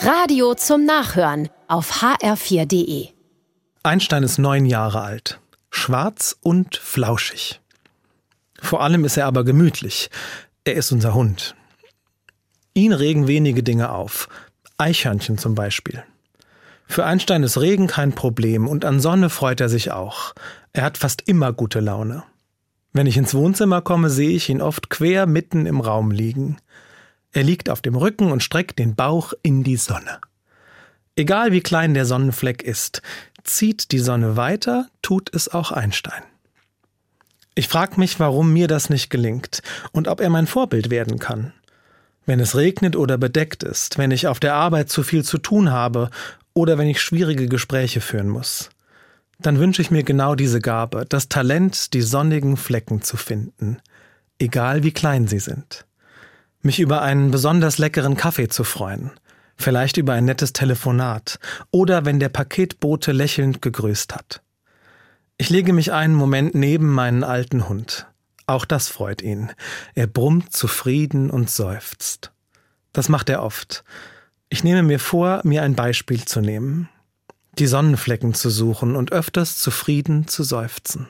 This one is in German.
Radio zum Nachhören auf hr4.de. Einstein ist neun Jahre alt. Schwarz und flauschig. Vor allem ist er aber gemütlich. Er ist unser Hund. Ihn regen wenige Dinge auf. Eichhörnchen zum Beispiel. Für Einstein ist Regen kein Problem und an Sonne freut er sich auch. Er hat fast immer gute Laune. Wenn ich ins Wohnzimmer komme, sehe ich ihn oft quer mitten im Raum liegen. Er liegt auf dem Rücken und streckt den Bauch in die Sonne. Egal wie klein der Sonnenfleck ist, zieht die Sonne weiter, tut es auch Einstein. Ich frage mich, warum mir das nicht gelingt und ob er mein Vorbild werden kann. Wenn es regnet oder bedeckt ist, wenn ich auf der Arbeit zu viel zu tun habe oder wenn ich schwierige Gespräche führen muss dann wünsche ich mir genau diese Gabe, das Talent, die sonnigen Flecken zu finden, egal wie klein sie sind. Mich über einen besonders leckeren Kaffee zu freuen, vielleicht über ein nettes Telefonat oder wenn der Paketbote lächelnd gegrüßt hat. Ich lege mich einen Moment neben meinen alten Hund. Auch das freut ihn. Er brummt zufrieden und seufzt. Das macht er oft. Ich nehme mir vor, mir ein Beispiel zu nehmen die Sonnenflecken zu suchen und öfters zufrieden zu seufzen.